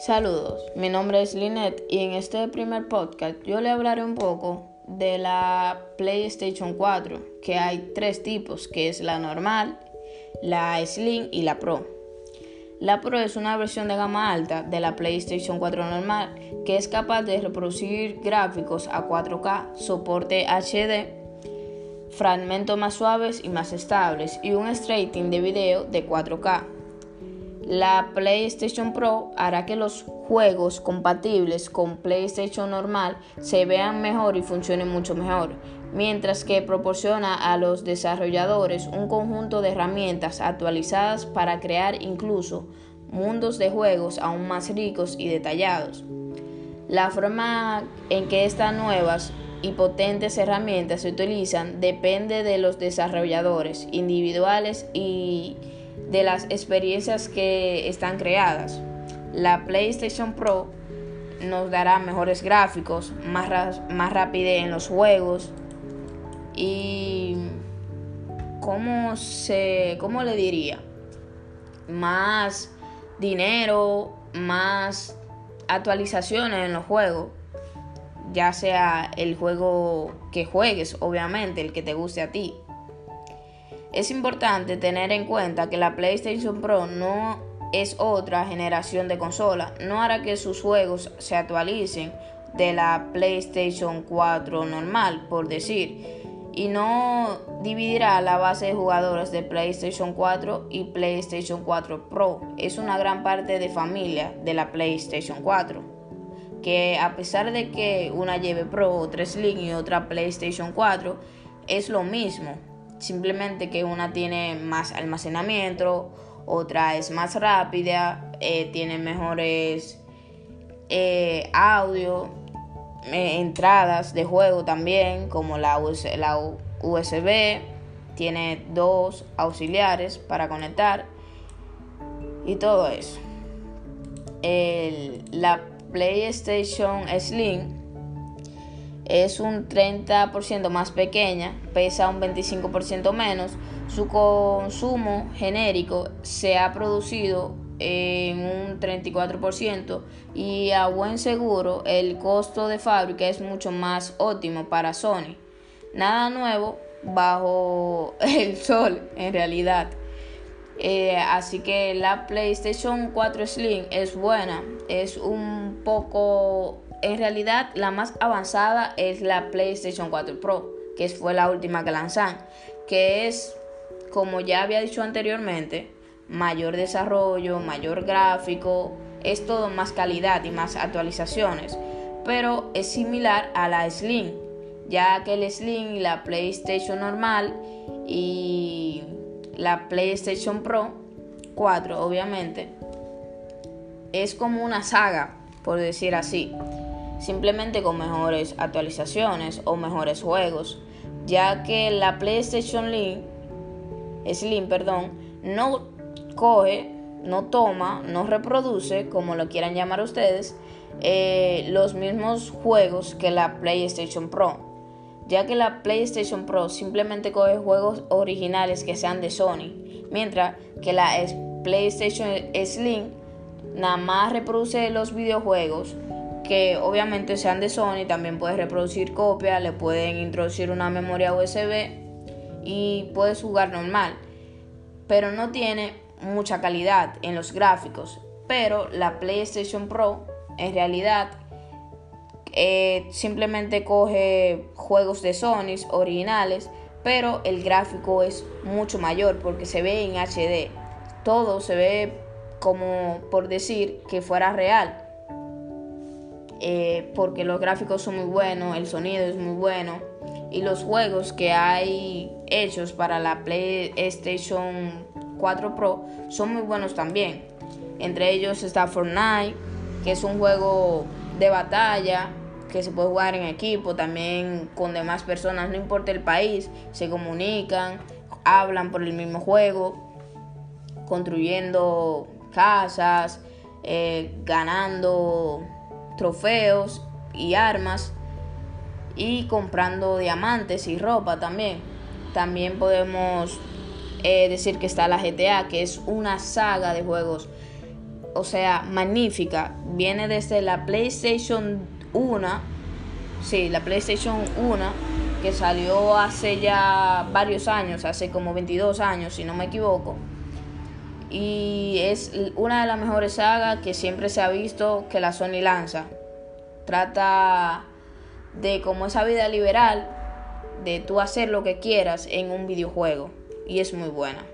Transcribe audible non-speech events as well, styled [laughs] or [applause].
Saludos, mi nombre es Lynette y en este primer podcast yo le hablaré un poco de la PlayStation 4, que hay tres tipos, que es la normal, la Slim y la Pro. La Pro es una versión de gama alta de la PlayStation 4 normal que es capaz de reproducir gráficos a 4K, soporte HD, fragmentos más suaves y más estables y un streaming de video de 4K. La PlayStation Pro hará que los juegos compatibles con PlayStation normal se vean mejor y funcionen mucho mejor, mientras que proporciona a los desarrolladores un conjunto de herramientas actualizadas para crear incluso mundos de juegos aún más ricos y detallados. La forma en que estas nuevas y potentes herramientas se utilizan depende de los desarrolladores individuales y de las experiencias que están creadas. La PlayStation Pro nos dará mejores gráficos, más, más rapidez en los juegos y ¿cómo, se, ¿cómo le diría? Más dinero, más actualizaciones en los juegos, ya sea el juego que juegues, obviamente, el que te guste a ti. Es importante tener en cuenta que la PlayStation Pro no es otra generación de consola, no hará que sus juegos se actualicen de la PlayStation 4 normal, por decir, y no dividirá la base de jugadores de PlayStation 4 y PlayStation 4 Pro. Es una gran parte de familia de la PlayStation 4, que a pesar de que una lleve Pro, otra Slim y otra PlayStation 4, es lo mismo simplemente que una tiene más almacenamiento, otra es más rápida, eh, tiene mejores eh, audio, eh, entradas de juego también, como la, USB, tiene dos auxiliares para conectar y todo eso. la PlayStation Slim es un 30% más pequeña, pesa un 25% menos, su consumo genérico se ha producido en un 34% y a buen seguro el costo de fábrica es mucho más óptimo para Sony. Nada nuevo bajo [laughs] el sol en realidad. Eh, así que la PlayStation 4 Slim es buena, es un poco en realidad la más avanzada es la PlayStation 4 Pro, que fue la última que lanzan, que es, como ya había dicho anteriormente, mayor desarrollo, mayor gráfico, es todo más calidad y más actualizaciones, pero es similar a la Slim, ya que el Slim y la PlayStation normal y la PlayStation Pro 4 obviamente es como una saga, por decir así simplemente con mejores actualizaciones o mejores juegos, ya que la PlayStation Slim, Slim perdón, no coge, no toma, no reproduce, como lo quieran llamar ustedes, eh, los mismos juegos que la PlayStation Pro, ya que la PlayStation Pro simplemente coge juegos originales que sean de Sony, mientras que la PlayStation Slim nada más reproduce los videojuegos que obviamente sean de Sony, también puedes reproducir copias, le pueden introducir una memoria USB y puedes jugar normal. Pero no tiene mucha calidad en los gráficos. Pero la PlayStation Pro en realidad eh, simplemente coge juegos de Sony originales, pero el gráfico es mucho mayor porque se ve en HD. Todo se ve como por decir que fuera real eh, porque los gráficos son muy buenos, el sonido es muy bueno y los juegos que hay hechos para la PlayStation 4 Pro son muy buenos también. Entre ellos está Fortnite, que es un juego de batalla que se puede jugar en equipo, también con demás personas, no importa el país, se comunican, hablan por el mismo juego, construyendo casas, eh, ganando trofeos y armas y comprando diamantes y ropa también. También podemos eh, decir que está la GTA, que es una saga de juegos o sea, magnífica. Viene desde la PlayStation 1, sí, la PlayStation 1, que salió hace ya varios años, hace como 22 años, si no me equivoco. Y es una de las mejores sagas que siempre se ha visto que la Sony lanza. Trata de como esa vida liberal, de tú hacer lo que quieras en un videojuego. Y es muy buena.